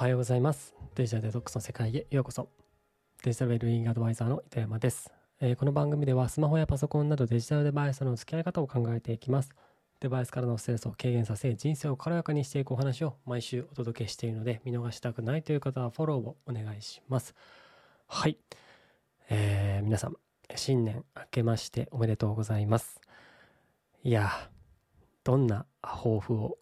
おはようございます。デジタルデトックスの世界へようこそ。デジタルウェルイングアドバイザーの糸山です、えーこの番組ではスマホやパソコンなどデジタルデバイスとの付き合い方を考えていきます。デバイスからのストレスを軽減させ、人生を軽やかにしていくお話を毎週お届けしているので、見逃したくないという方はフォローをお願いします。はい。えー皆さん、新年明けましておめでとうございます。いや、どんな抱負を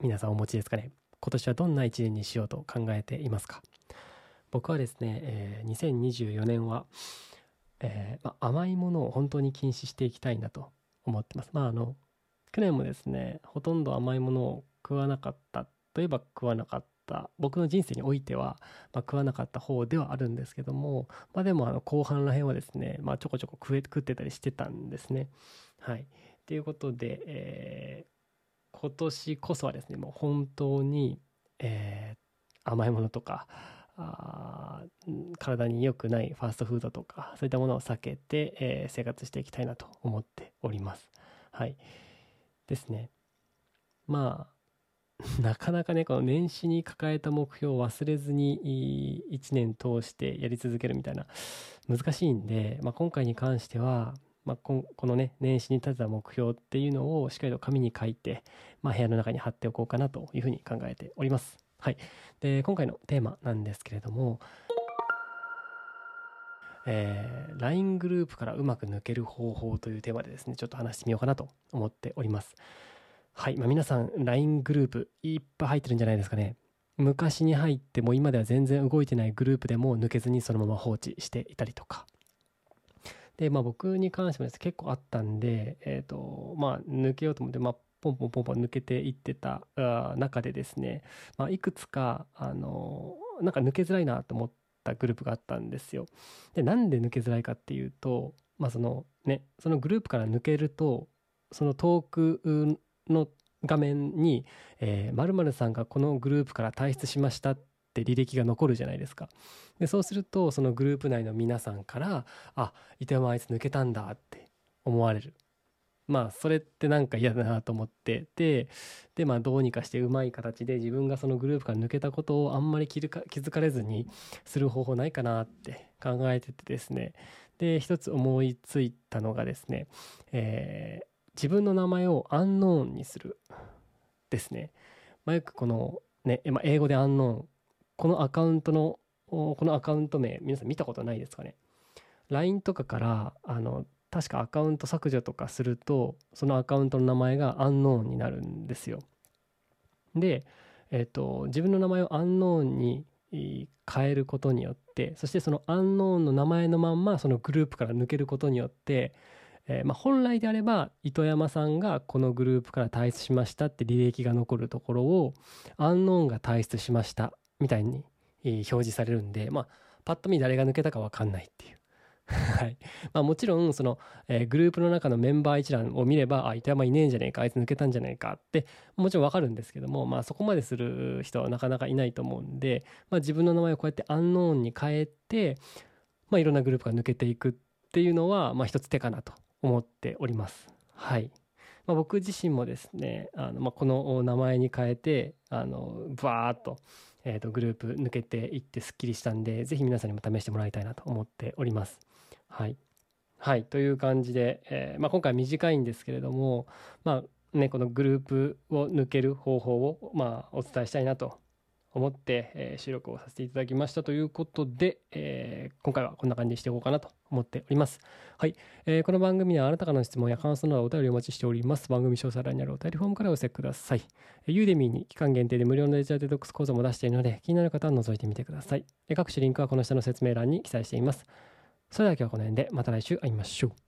皆さんお持ちですかね？今年はどんな一年にしようと考えていますか？僕はですね、えー2024年は、えーまあ甘いものを本当に禁止していきたいなと思ってます。まああの去年もですねほとんど甘いものを食わなかったといえば食わなかった僕の人生においては、まあ、食わなかった方ではあるんですけども、まあ、でもあの後半らへんはですね、まあ、ちょこちょこ食え食ってたりしてたんですね。はい、ということで、えー今年こそはですねもう本当に、えー甘いものとかあ体に良くないファーストフードとかそういったものを避けて、えー生活していきたいなと思っております。はいですねまあ なかなかねこの年始に抱えた目標を忘れずに1年通してやり続けるみたいな難しいんで、まあ、今回に関しては、まあ、このね年始に立てた目標っていうのをしっかりと紙に書いて、まあ、部屋の中に貼っておこうかなというふうに考えております。はい、で今回のテーマなんですけれども、えー LINE グループからうまく抜ける方法というテーマでですねちょっと話してみようかなと思っております。はい、まあ、皆さん LINE グループいっぱい入ってるんじゃないですかね。昔に入っても今では全然動いてないグループでも抜けずにそのまま放置していたりとか。でまあ僕に関してもです結構あったんで、えっとまあ、抜けようと思って、まあ、ポンポンポンポン抜けていってた中でですね、まあ、いくつかあのなんか抜けづらいなと思ったグループがあったんですよ。でなんで抜けづらいかっていうと、まあそのね、そのグループから抜けるとその遠くの画面に「えー、〇〇さんがこのグループから退出しました」って履歴が残るじゃないですか。でそうするとそのグループ内の皆さんから「あ糸山あいつ抜けたんだ」って思われる。まあそれってなんか嫌だなと思ってででまあどうにかしてうまい形で自分がそのグループから抜けたことをあんまり気づか気づかれずにする方法ないかなって考えててですねで一つ思いついたのがですね、えー自分の名前をアンノーンにするですね。まあ、よくこのね、まあ、英語でアンノーンこのアカウントのこのアカウント名皆さん見たことないですかね？LINE とかからあの確かアカウント削除とかするとそのアカウントの名前がアンノーンになるんですよ。で、えっと自分の名前をアンノーンに変えることによってそしてそのアンノーンの名前のまんまそのグループから抜けることによって、えーまあ、本来であれば糸山さんがこのグループから退出しましたって履歴が残るところをアンノーンが退出しましたみたいに表示されるんで、まあ、パッと見誰が抜けたか分かんないっていう。はいまあ、もちろんその、えーグループの中のメンバー一覧を見ればあ糸山いねえんじゃねえかあいつ抜けたんじゃねえかってもちろん分かるんですけども、まあ、そこまでする人はなかなかいないと思うんで、まあ、自分の名前をこうやってアンノーンに変えて、まあ、いろんなグループが抜けていくっていうのは、まあ、一つ手かなと思っております。はいまあ、僕自身もですねあの、まあ、この名前に変えてあのバーっと,、えー、とグループ抜けていってすっきりしたんで是非皆さんにも試してもらいたいなと思っております。はい、はい、という感じで、えーまあ、今回短いんですけれども、まあね、このグループを抜ける方法を、まあ、お伝えしたいなと思って、えー収録をさせていただきましたということで、えー今回はこんな感じにしていこうかなと思っております。はい、えーこの番組ではあなたからの質問や感想などお便りをお待ちしております。番組詳細欄にあるお便りフォームからお寄せください。えーユーデミーに期間限定で無料のデジタルデトックス講座も出しているので気になる方は覗いてみてください。え各種リンクはこの下の説明欄に記載しています。それでは今日はこの辺でまた来週会いましょう。